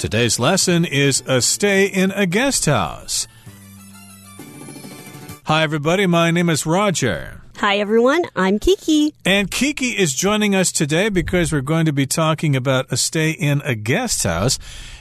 Today's lesson is a stay in a guest house. Hi, everybody. My name is Roger. Hi, everyone. I'm Kiki. And Kiki is joining us today because we're going to be talking about a stay in a guest house.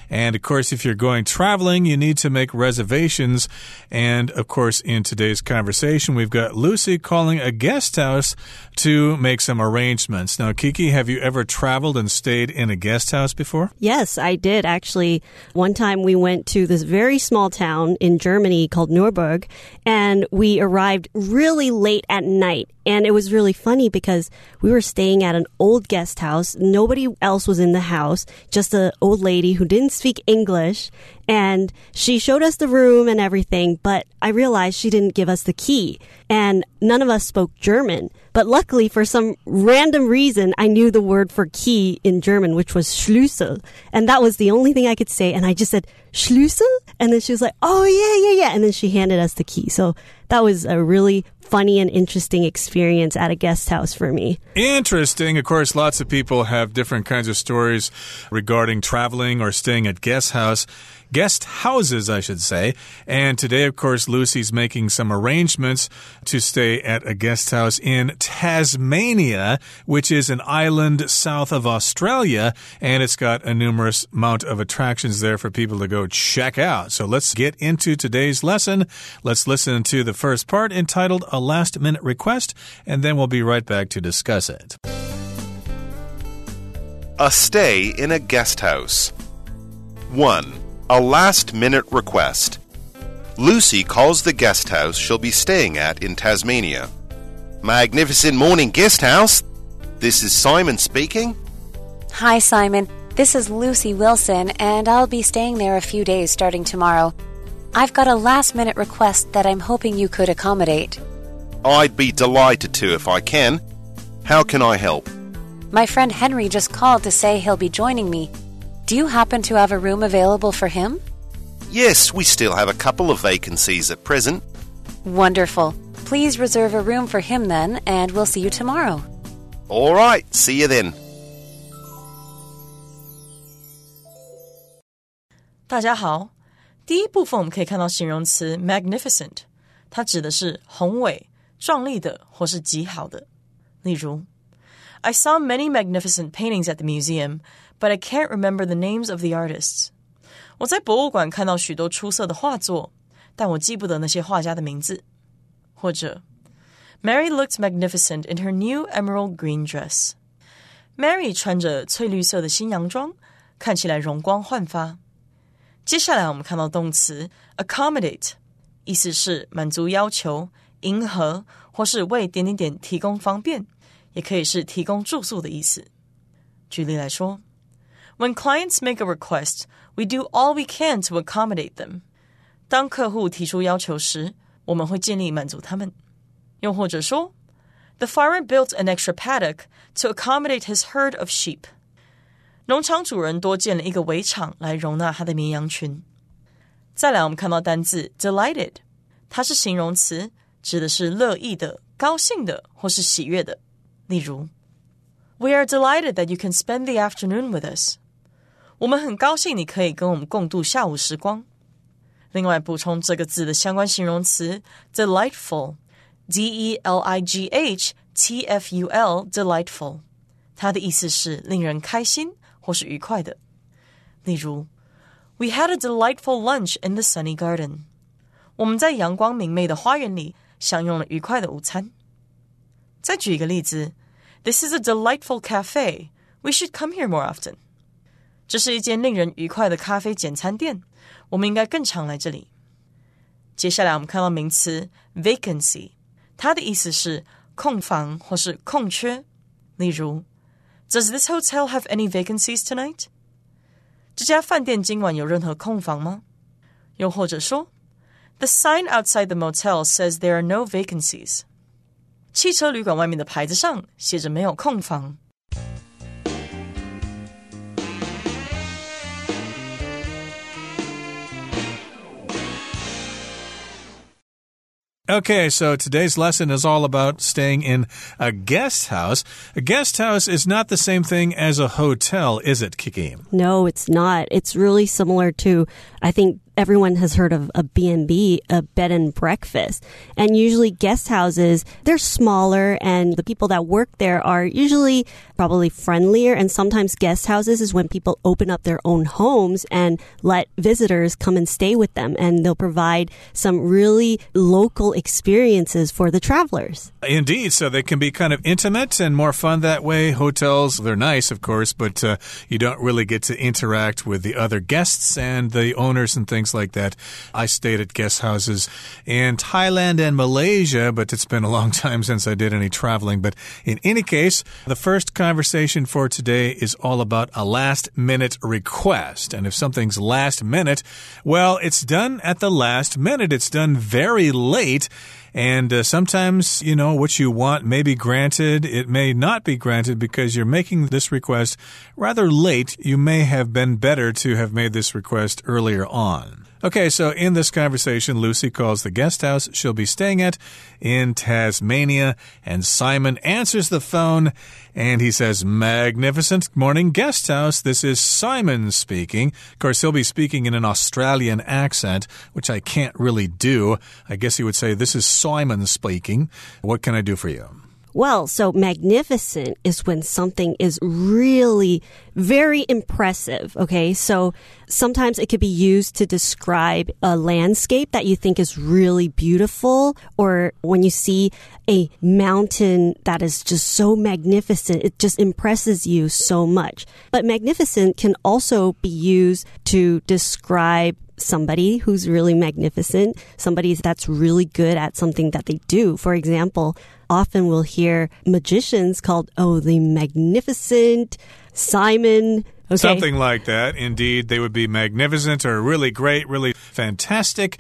And of course, if you're going traveling, you need to make reservations. And of course, in today's conversation, we've got Lucy calling a guest house to make some arrangements. Now, Kiki, have you ever traveled and stayed in a guest house before? Yes, I did actually. One time we went to this very small town in Germany called Nuremberg, and we arrived really late at night. And it was really funny because we were staying at an old guest house. Nobody else was in the house, just an old lady who didn't speak English. And she showed us the room and everything, but I realized she didn't give us the key. And none of us spoke German. But luckily, for some random reason, I knew the word for key in German, which was Schlüssel. And that was the only thing I could say. And I just said, Schlüssel? And then she was like, oh, yeah, yeah, yeah. And then she handed us the key. So that was a really funny and interesting experience at a guest house for me. Interesting. Of course, lots of people have different kinds of stories regarding traveling or staying at guest house guest houses, I should say. And today, of course, Lucy's making some arrangements to stay at a guest house in Tasmania, which is an island south of Australia. And it's got a numerous amount of attractions there for people to go check out. So let's get into today's lesson. Let's listen to the first part entitled A Last Minute Request, and then we'll be right back to discuss it. A stay in a guest house. 1. A last minute request. Lucy calls the guest house she'll be staying at in Tasmania. Magnificent morning guest house. This is Simon speaking. Hi, Simon. This is Lucy Wilson, and I'll be staying there a few days starting tomorrow. I've got a last minute request that I'm hoping you could accommodate. I'd be delighted to if I can. How can I help? My friend Henry just called to say he'll be joining me. Do you happen to have a room available for him? Yes, we still have a couple of vacancies at present. Wonderful. Please reserve a room for him then, and we'll see you tomorrow. All right, see you then. 大家好，第一部分我们可以看到形容词 magnificent，它指的是宏伟、壮丽的或是极好的。例如，I saw many magnificent paintings at the museum, but I can't remember the names of the artists. 我在博物馆看到许多出色的画作，但我记不得那些画家的名字。或者，Mary looked magnificent in her new emerald green dress. Mary 穿着翠绿色的新洋装，看起来容光焕发。接下来我们看到动词 accommodate，意思是满足要求、迎合，或是为点点点提供方便，也可以是提供住宿的意思。举例来说。 When clients make a request, we do all we can to accommodate them. 当客户提出要求时，我们会尽力满足他们。又或者说，The farmer built an extra paddock to accommodate his herd of sheep. 农场主人多建了一个围场来容纳他的绵羊群。再来，我们看到单字 delighted，它是形容词，指的是乐意的、高兴的或是喜悦的。例如，We are delighted that you can spend the afternoon with us. 我们很高兴你可以跟我们共度下午时光。另外，补充这个字的相关形容词 delightful，d e l i g h t f u l，delightful，它的意思是令人开心或是愉快的。例如，We had a delightful lunch in the sunny garden。我们在阳光明媚的花园里享用了愉快的午餐。再举一个例子，This is a delightful cafe. We should come here more often. 这是一间令人愉快的咖啡简餐店，我们应该更常来这里。接下来我们看到名词 vacancy，它的意思是空房或是空缺。例如，Does this hotel have any vacancies tonight？这家饭店今晚有任何空房吗？又或者说，The sign outside the motel says there are no vacancies。汽车旅馆外面的牌子上写着没有空房。Okay, so today's lesson is all about staying in a guest house. A guest house is not the same thing as a hotel, is it, Kiki? No, it's not. It's really similar to, I think, everyone has heard of a B&B, a bed and breakfast. And usually guest houses, they're smaller and the people that work there are usually probably friendlier. And sometimes guest houses is when people open up their own homes and let visitors come and stay with them. And they'll provide some really local experiences for the travelers. Indeed. So they can be kind of intimate and more fun that way. Hotels, they're nice, of course, but uh, you don't really get to interact with the other guests and the owners and things like that. I stayed at guest houses in Thailand and Malaysia, but it's been a long time since I did any traveling. But in any case, the first conversation for today is all about a last minute request. And if something's last minute, well, it's done at the last minute. It's done very late. And uh, sometimes, you know, what you want may be granted. It may not be granted because you're making this request rather late. You may have been better to have made this request earlier on. Okay, so in this conversation, Lucy calls the guest house she'll be staying at in Tasmania, and Simon answers the phone and he says, Magnificent morning guest house. This is Simon speaking. Of course, he'll be speaking in an Australian accent, which I can't really do. I guess he would say, This is Simon speaking. What can I do for you? Well, so magnificent is when something is really very impressive. Okay. So sometimes it could be used to describe a landscape that you think is really beautiful or when you see a mountain that is just so magnificent, it just impresses you so much. But magnificent can also be used to describe somebody who's really magnificent, somebody that's really good at something that they do. For example, often we'll hear magicians called, oh, the magnificent Simon. Okay. Something like that. Indeed, they would be magnificent or really great, really fantastic.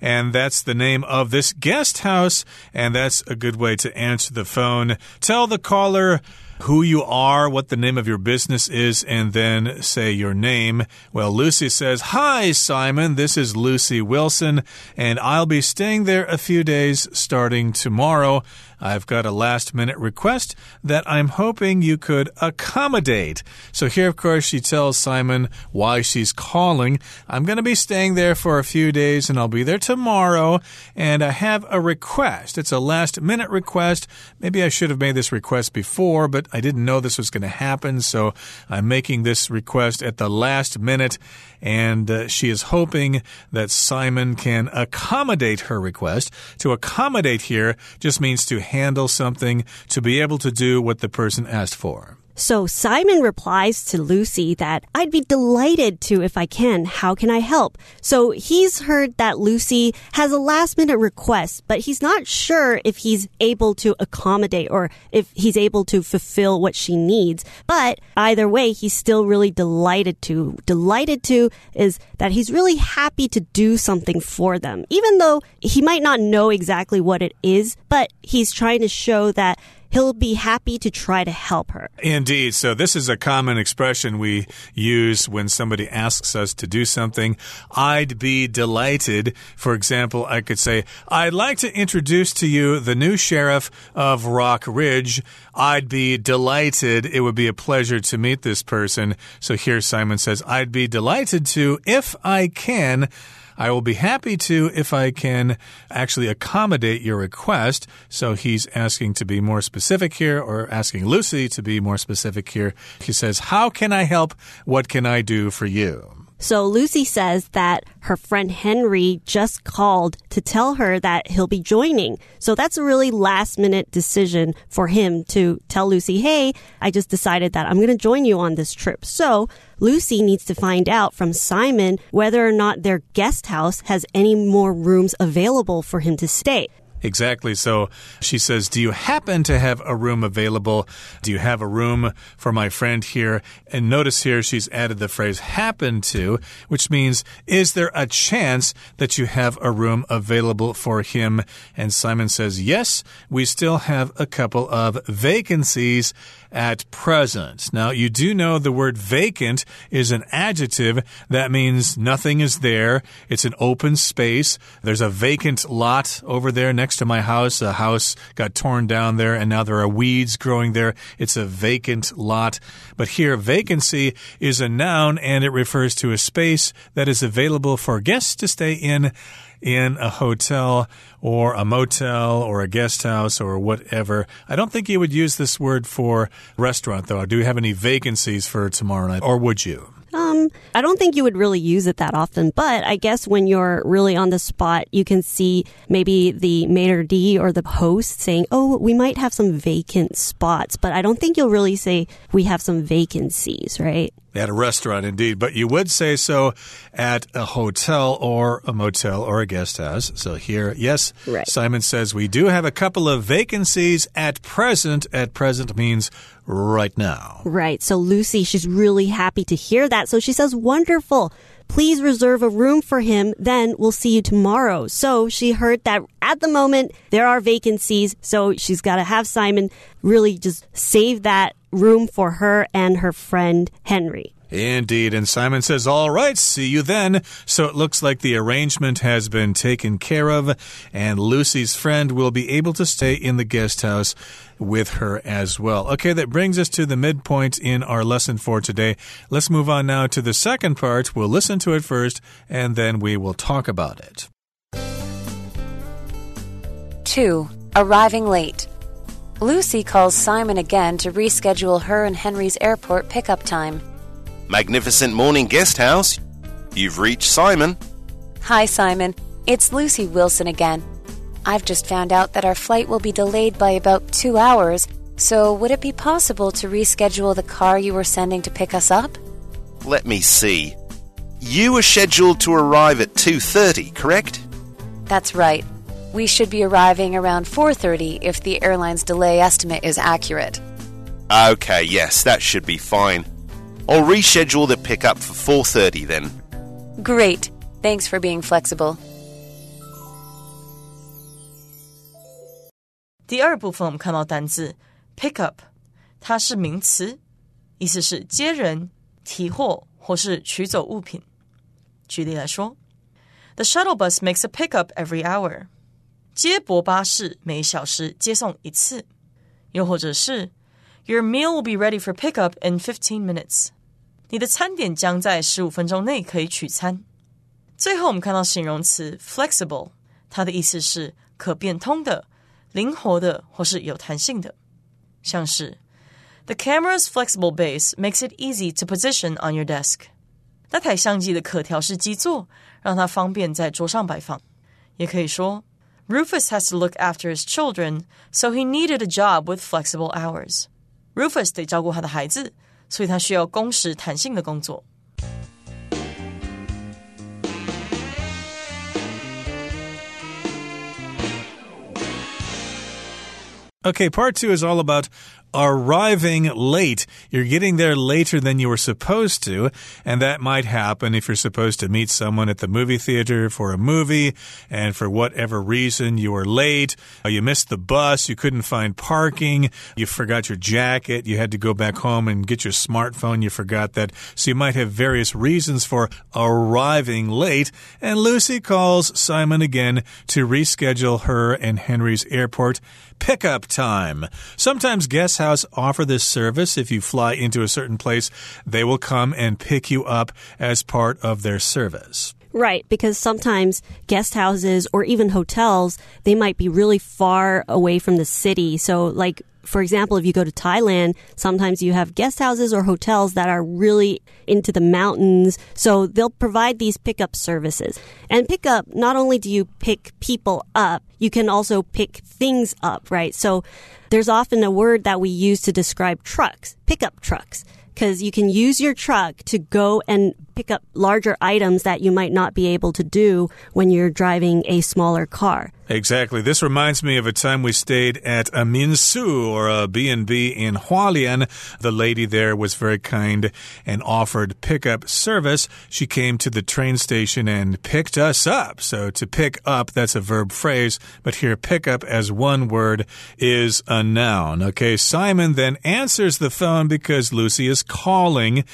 And that's the name of this guest house. And that's a good way to answer the phone. Tell the caller who you are, what the name of your business is, and then say your name. Well, Lucy says, Hi, Simon. This is Lucy Wilson, and I'll be staying there a few days starting tomorrow. I've got a last minute request that I'm hoping you could accommodate. So here, of course, she tells Simon why she's calling. I'm going to be staying there for a few days and I'll be there tomorrow. And I have a request. It's a last minute request. Maybe I should have made this request before, but I didn't know this was going to happen. So I'm making this request at the last minute. And uh, she is hoping that Simon can accommodate her request. To accommodate here just means to handle something, to be able to do what the person asked for. So Simon replies to Lucy that I'd be delighted to if I can. How can I help? So he's heard that Lucy has a last minute request, but he's not sure if he's able to accommodate or if he's able to fulfill what she needs. But either way, he's still really delighted to. Delighted to is that he's really happy to do something for them, even though he might not know exactly what it is, but he's trying to show that he'll be happy to try to help her. Indeed. So, this is a common expression we use when somebody asks us to do something. I'd be delighted. For example, I could say, I'd like to introduce to you the new sheriff of Rock Ridge. I'd be delighted. It would be a pleasure to meet this person. So, here Simon says, I'd be delighted to if I can. I will be happy to if I can actually accommodate your request. So he's asking to be more specific here, or asking Lucy to be more specific here. He says, How can I help? What can I do for you? So Lucy says that her friend Henry just called to tell her that he'll be joining. So that's a really last minute decision for him to tell Lucy, hey, I just decided that I'm going to join you on this trip. So Lucy needs to find out from Simon whether or not their guest house has any more rooms available for him to stay. Exactly. So she says, Do you happen to have a room available? Do you have a room for my friend here? And notice here she's added the phrase happen to, which means, Is there a chance that you have a room available for him? And Simon says, Yes, we still have a couple of vacancies at present. Now, you do know the word vacant is an adjective that means nothing is there. It's an open space. There's a vacant lot over there next next to my house. A house got torn down there, and now there are weeds growing there. It's a vacant lot. But here, vacancy is a noun, and it refers to a space that is available for guests to stay in in a hotel or a motel or a guest house or whatever. I don't think you would use this word for restaurant, though. Do you have any vacancies for tomorrow night, or would you? Uh, Um, I don't think you would really use it that often, but I guess when you're really on the spot, you can see maybe the maitre d or the host saying, "Oh, we might have some vacant spots," but I don't think you'll really say we have some vacancies, right? At a restaurant, indeed. But you would say so at a hotel or a motel or a guest house. So here, yes, right. Simon says we do have a couple of vacancies at present. At present means right now. Right. So Lucy, she's really happy to hear that. So she says, wonderful. Please reserve a room for him. Then we'll see you tomorrow. So she heard that at the moment there are vacancies. So she's got to have Simon really just save that room for her and her friend Henry. Indeed. And Simon says, All right, see you then. So it looks like the arrangement has been taken care of, and Lucy's friend will be able to stay in the guest house with her as well. Okay, that brings us to the midpoint in our lesson for today. Let's move on now to the second part. We'll listen to it first, and then we will talk about it. 2. Arriving late. Lucy calls Simon again to reschedule her and Henry's airport pickup time. Magnificent morning guest house. You've reached Simon. Hi, Simon. It's Lucy Wilson again. I've just found out that our flight will be delayed by about two hours, so would it be possible to reschedule the car you were sending to pick us up? Let me see. You were scheduled to arrive at 2:30, correct? That's right. We should be arriving around 4:30 if the airline's delay estimate is accurate. Okay, yes, that should be fine. I'll reschedule the pickup for 4:30 then. Great. Thanks for being flexible. 第二部分我们看到单字 pick up，它是名词，意思是接人、提货或是取走物品。举例来说，The shuttle bus makes a pickup every hour。接驳巴士每小时接送一次。又或者是 Your meal will be ready for pickup in fifteen minutes。你的餐点将在十五分钟内可以取餐。最后，我们看到形容词 flexible，它的意思是可变通的。灵活的或是有弹性的，像是 The camera's flexible base makes it easy to position on your desk。那台相机的可调式基座让它方便在桌上摆放。也可以说 Rufus has to look after his children, so he needed a job with flexible hours. Rufus 得照顾他的孩子，所以他需要工时弹性的工作。 Okay, part two is all about arriving late. You're getting there later than you were supposed to, and that might happen if you're supposed to meet someone at the movie theater for a movie, and for whatever reason you were late, uh, you missed the bus, you couldn't find parking, you forgot your jacket, you had to go back home and get your smartphone, you forgot that. So you might have various reasons for arriving late, and Lucy calls Simon again to reschedule her and Henry's airport pickup time. Sometimes guest house offer this service. If you fly into a certain place, they will come and pick you up as part of their service. Right, because sometimes guest houses or even hotels, they might be really far away from the city. So, like, for example, if you go to Thailand, sometimes you have guest houses or hotels that are really into the mountains. So they'll provide these pickup services. And pickup, not only do you pick people up, you can also pick things up, right? So there's often a word that we use to describe trucks, pickup trucks because you can use your truck to go and pick up larger items that you might not be able to do when you're driving a smaller car. Exactly. This reminds me of a time we stayed at a minsu or a B&B in Hualien. The lady there was very kind and offered pickup service. She came to the train station and picked us up. So to pick up, that's a verb phrase, but here pick up as one word is a noun. Okay, Simon then answers the phone because Lucy is calling.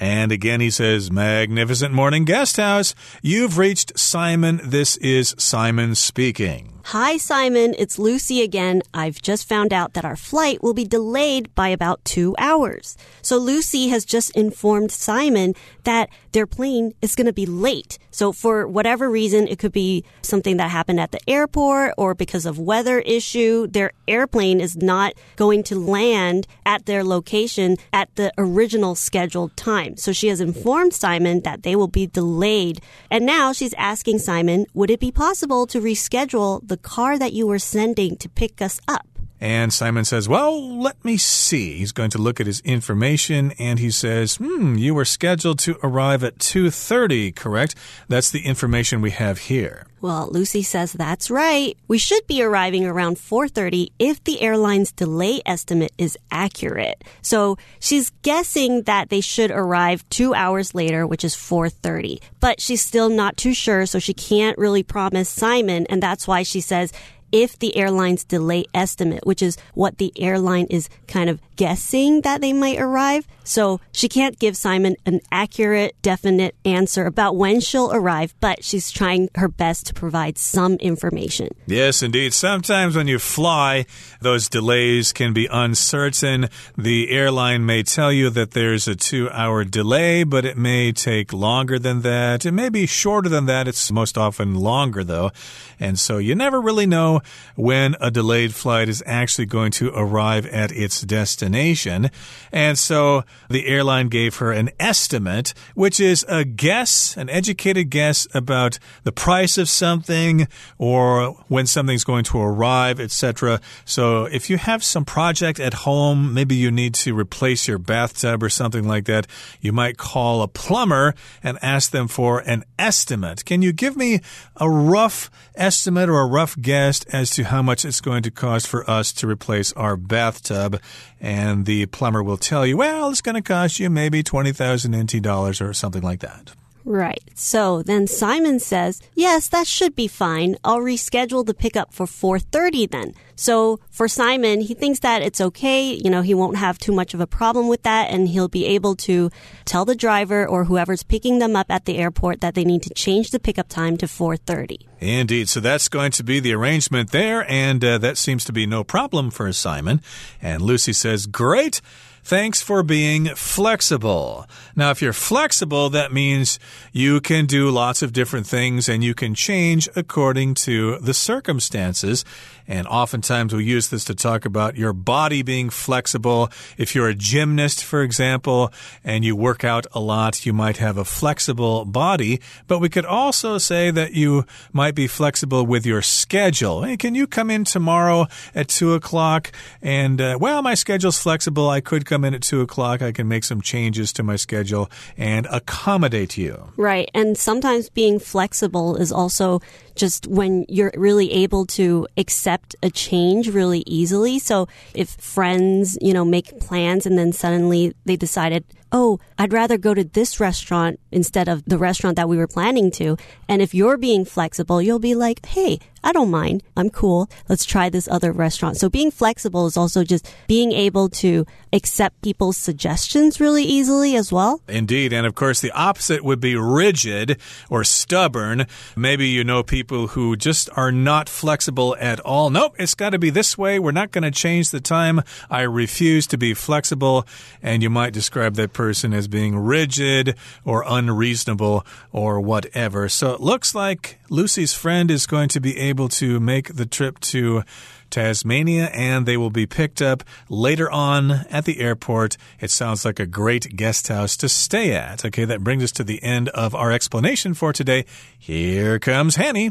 And again, he says, Magnificent morning guest house. You've reached Simon. This is Simon speaking. Hi, Simon. It's Lucy again. I've just found out that our flight will be delayed by about two hours. So Lucy has just informed Simon that their plane is going to be late. So for whatever reason, it could be something that happened at the airport or because of weather issue. Their airplane is not going to land at their location at the original scheduled time. So she has informed Simon that they will be delayed. And now she's asking Simon, would it be possible to reschedule the car that you were sending to pick us up? And Simon says, Well, let me see. He's going to look at his information and he says, Hmm, you were scheduled to arrive at 2.30, correct? That's the information we have here. Well, Lucy says that's right. We should be arriving around 4:30 if the airline's delay estimate is accurate. So, she's guessing that they should arrive 2 hours later, which is 4:30. But she's still not too sure, so she can't really promise Simon, and that's why she says if the airline's delay estimate, which is what the airline is kind of guessing that they might arrive. So she can't give Simon an accurate, definite answer about when she'll arrive, but she's trying her best to provide some information. Yes, indeed. Sometimes when you fly, those delays can be uncertain. The airline may tell you that there's a two hour delay, but it may take longer than that. It may be shorter than that. It's most often longer, though. And so you never really know when a delayed flight is actually going to arrive at its destination. And so the airline gave her an estimate, which is a guess, an educated guess about the price of something or when something's going to arrive, etc. So if you have some project at home, maybe you need to replace your bathtub or something like that, you might call a plumber and ask them for an estimate. Can you give me a rough estimate or a rough guess as to how much it's going to cost for us to replace our bathtub? And the plumber will tell you, well, it's going to cost you maybe 20,000 NT dollars or something like that. Right. So then Simon says, "Yes, that should be fine. I'll reschedule the pickup for 4:30 then." So for Simon, he thinks that it's okay, you know, he won't have too much of a problem with that and he'll be able to tell the driver or whoever's picking them up at the airport that they need to change the pickup time to 4:30. Indeed. So that's going to be the arrangement there and uh, that seems to be no problem for Simon. And Lucy says, "Great. Thanks for being flexible. Now, if you're flexible, that means you can do lots of different things and you can change according to the circumstances. And oftentimes we use this to talk about your body being flexible. If you're a gymnast, for example, and you work out a lot, you might have a flexible body. But we could also say that you might be flexible with your schedule. Hey, can you come in tomorrow at two o'clock? And, uh, well, my schedule's flexible. I could come in at two o'clock. I can make some changes to my schedule and accommodate you. Right. And sometimes being flexible is also just when you're really able to accept a change really easily. So if friends, you know, make plans and then suddenly they decided, oh, I'd rather go to this restaurant instead of the restaurant that we were planning to. And if you're being flexible, you'll be like, hey, I don't mind. I'm cool. Let's try this other restaurant. So being flexible is also just being able to accept people's suggestions really easily as well. Indeed. And of course, the opposite would be rigid or stubborn. Maybe you know people who just are not flexible at all. Nope, it's got to be this way. We're not going to change the time. I refuse to be flexible. And you might describe that person as being rigid or unreasonable or whatever. So it looks like Lucy's friend is going to be able to make the trip to Tasmania and they will be picked up later on at the airport. It sounds like a great guest house to stay at. Okay, that brings us to the end of our explanation for today. Here comes Hanny.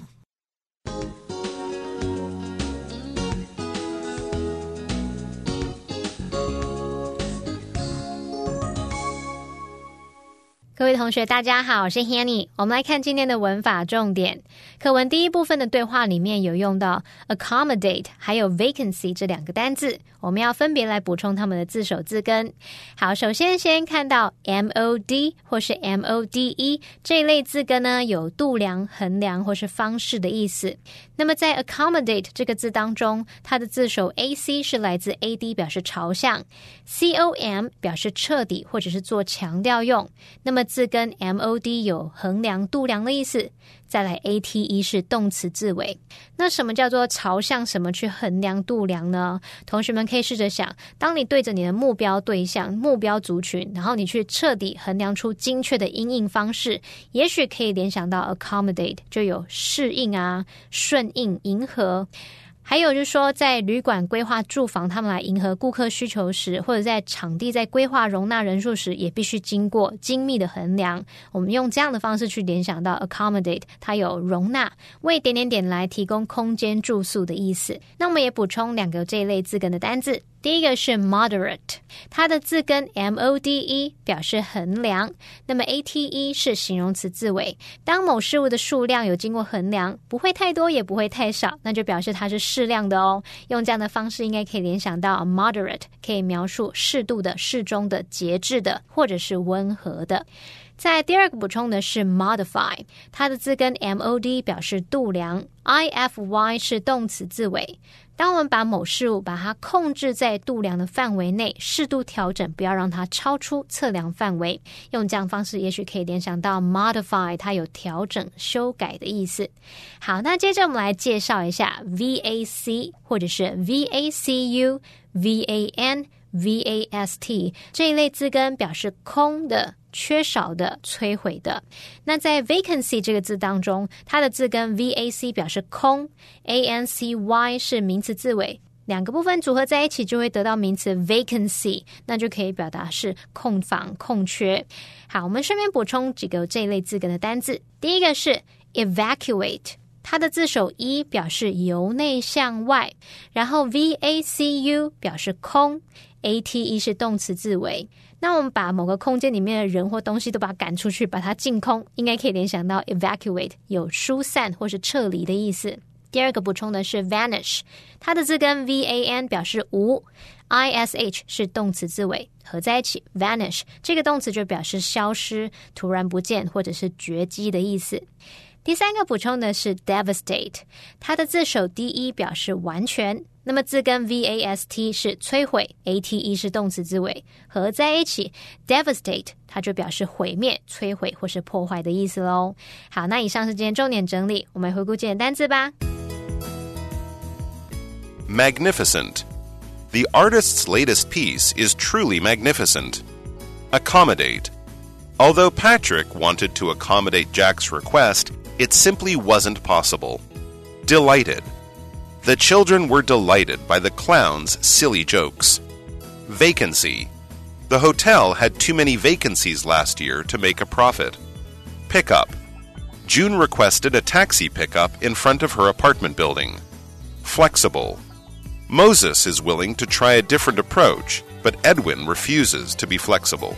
各位同学，大家好，我是 Hanny。我们来看今天的文法重点。课文第一部分的对话里面有用到 accommodate 还有 vacancy 这两个单字，我们要分别来补充它们的字首字根。好，首先先看到 mod 或是 mode 这一类字根呢，有度量、衡量或是方式的意思。那么在 accommodate 这个字当中，它的字首 ac 是来自 ad 表示朝向，com 表示彻底或者是做强调用。那么字根 mod 有衡量、度量的意思。再来 ate 是动词字尾。那什么叫做朝向什么去衡量度量呢？同学们可以试着想，当你对着你的目标对象、目标族群，然后你去彻底衡量出精确的应应方式，也许可以联想到 accommodate，就有适应啊、顺应、迎合。还有就是说，在旅馆规划住房，他们来迎合顾客需求时，或者在场地在规划容纳人数时，也必须经过精密的衡量。我们用这样的方式去联想到 accommodate，它有容纳、为点点点来提供空间住宿的意思。那我们也补充两个这一类字根的单字。第一个是 moderate，它的字根 m o d e 表示衡量，那么 a t e 是形容词字尾。当某事物的数量有经过衡量，不会太多也不会太少，那就表示它是适量的哦。用这样的方式，应该可以联想到 moderate，可以描述适度的、适中的、节制的，或者是温和的。在第二个补充的是 modify，它的字根 m o d 表示度量，i f y 是动词字尾。当我们把某事物把它控制在度量的范围内，适度调整，不要让它超出测量范围。用这样方式，也许可以联想到 modify，它有调整、修改的意思。好，那接着我们来介绍一下 VAC 或者是 VACU、VAN、VAST 这一类字根，表示空的。缺少的、摧毁的。那在 vacancy 这个字当中，它的字根 v a c 表示空，a n c y 是名词字尾，两个部分组合在一起就会得到名词 vacancy，那就可以表达是空房、空缺。好，我们顺便补充几个这一类字根的单字。第一个是 evacuate，它的字首 e 表示由内向外，然后 v a c u 表示空，a t e 是动词字尾。那我们把某个空间里面的人或东西都把它赶出去，把它净空，应该可以联想到 evacuate 有疏散或是撤离的意思。第二个补充的是 vanish，它的字根 v a n 表示无，i s h 是动词字尾，合在一起 vanish 这个动词就表示消失、突然不见或者是绝迹的意思。第三个补充的是 devastate，它的字首 d e 表示完全。那么字根 v a s t 是摧毁，a t e 是动词字尾，合在一起 devastate 它就表示毁灭、摧毁或是破坏的意思喽。好，那以上是今天重点整理，我们回顾今天单词吧。Magnificent. The artist's latest piece is truly magnificent. Accommodate. Although Patrick wanted to accommodate Jack's request, it simply wasn't possible. Delighted. The children were delighted by the clown's silly jokes. Vacancy. The hotel had too many vacancies last year to make a profit. Pickup. June requested a taxi pickup in front of her apartment building. Flexible. Moses is willing to try a different approach, but Edwin refuses to be flexible.